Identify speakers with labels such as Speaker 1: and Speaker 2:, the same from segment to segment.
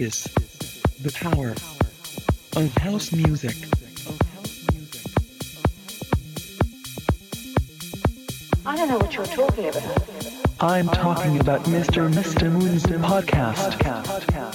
Speaker 1: is the power of house music.
Speaker 2: I don't know what you're talking about.
Speaker 1: I'm talking about Mr. Mr. Moon's podcast.
Speaker 3: podcast.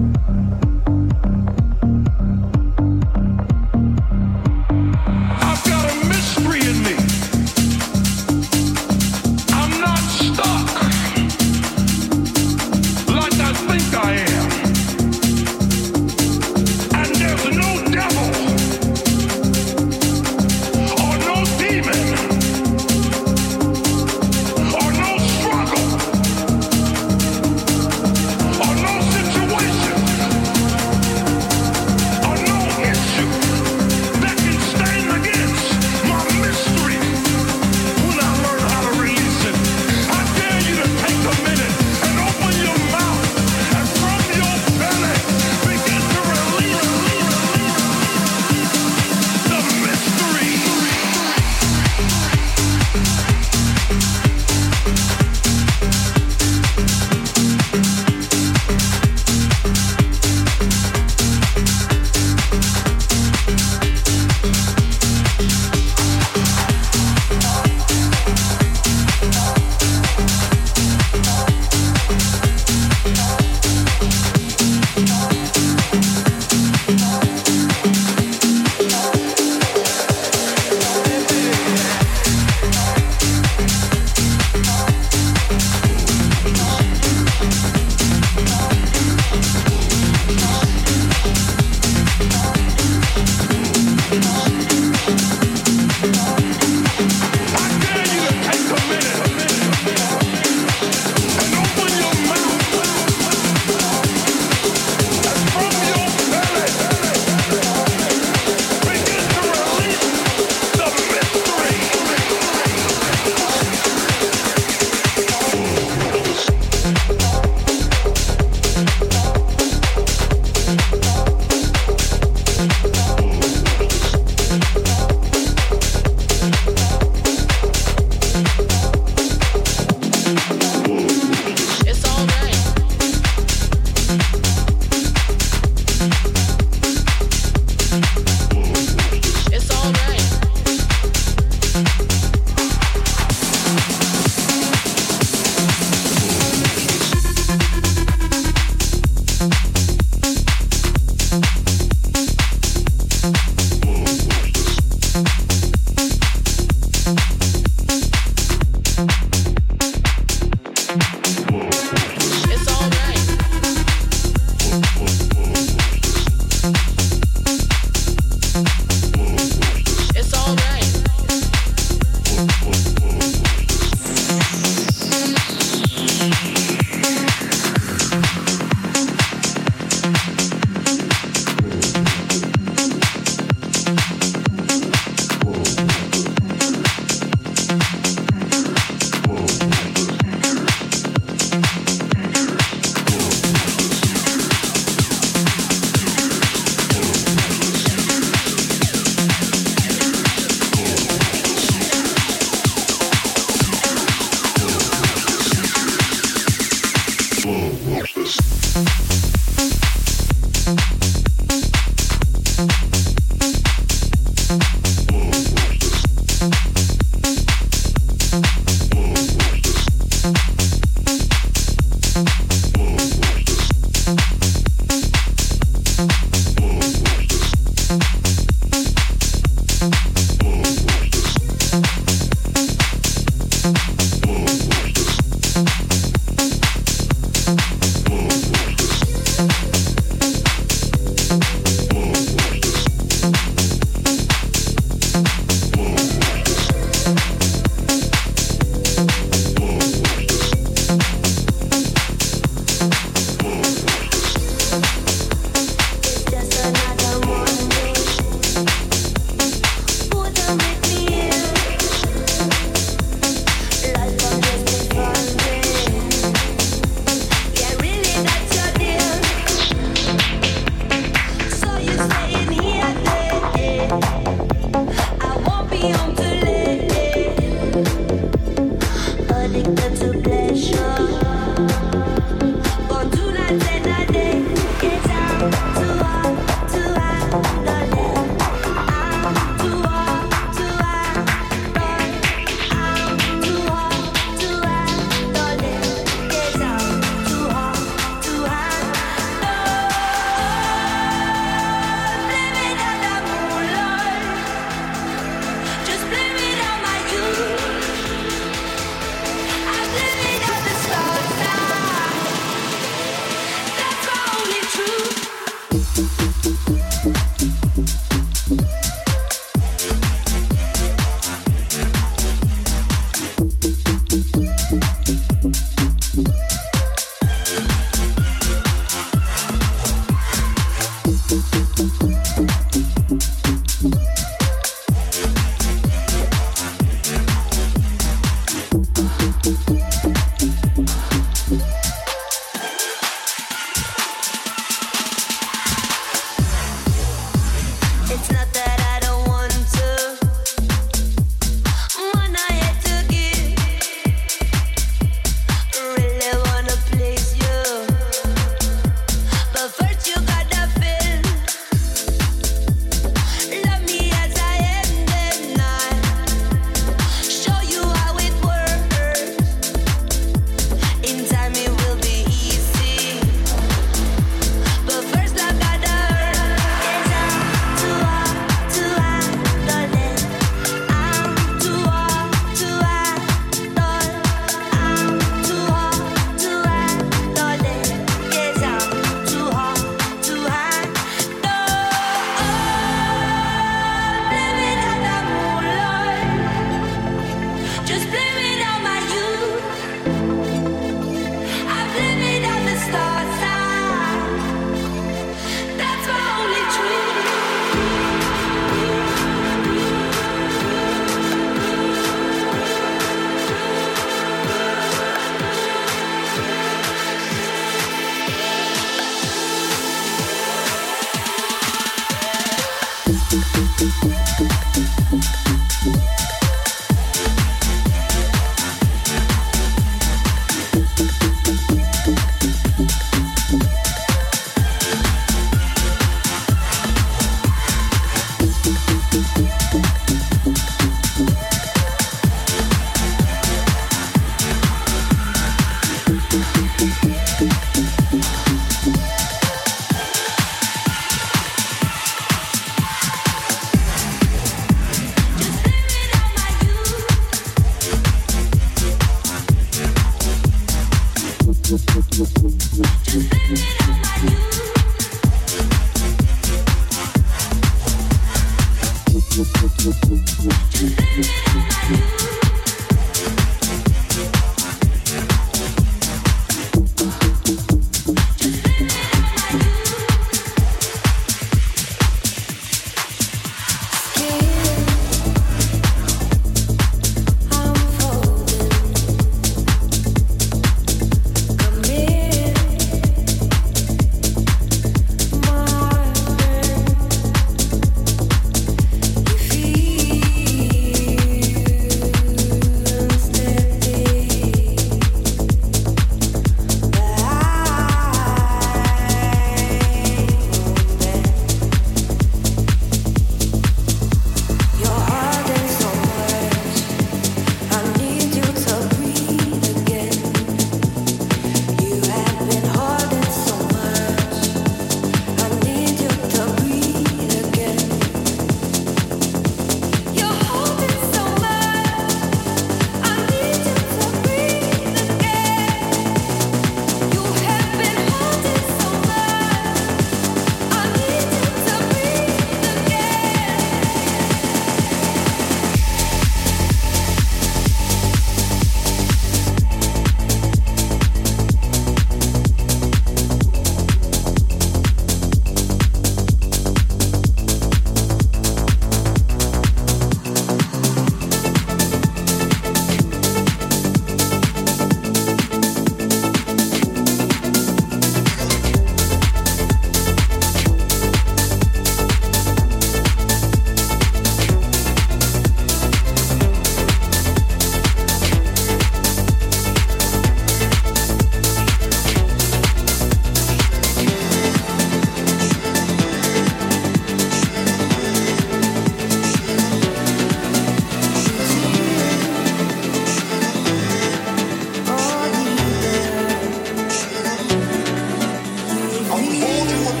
Speaker 3: Will
Speaker 4: hold you with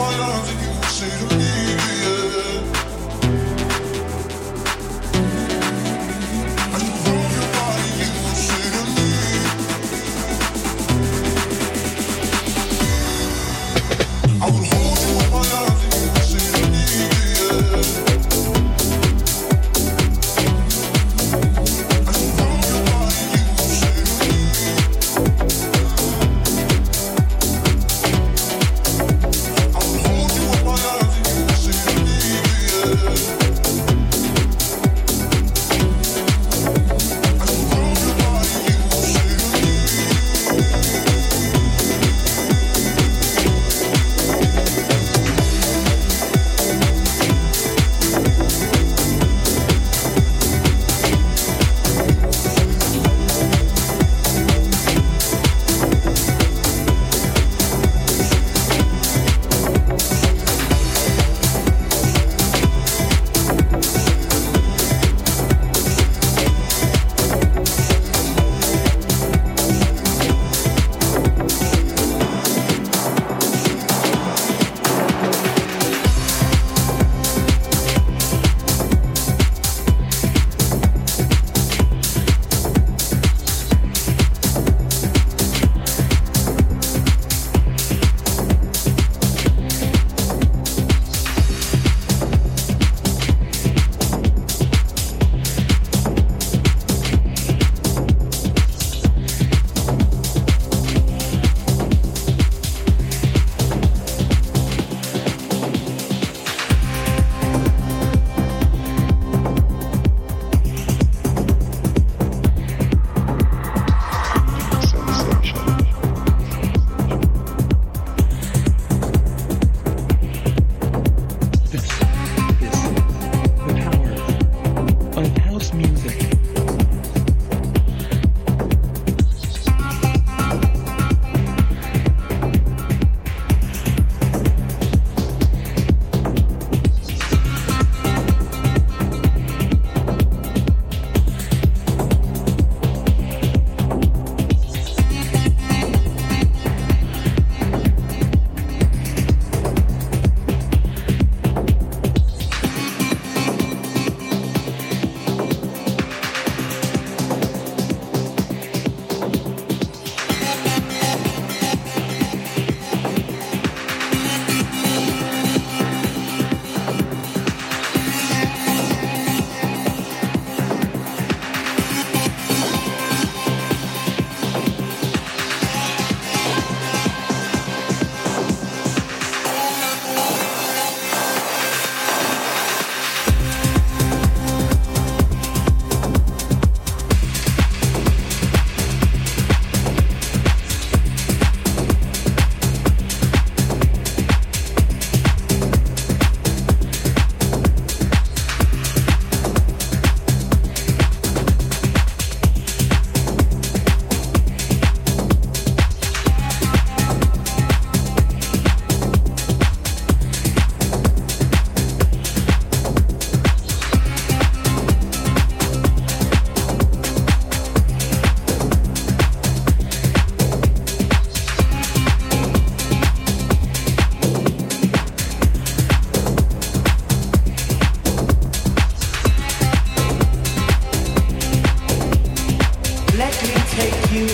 Speaker 4: my arms and you will say to me.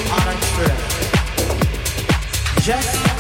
Speaker 5: Now let me see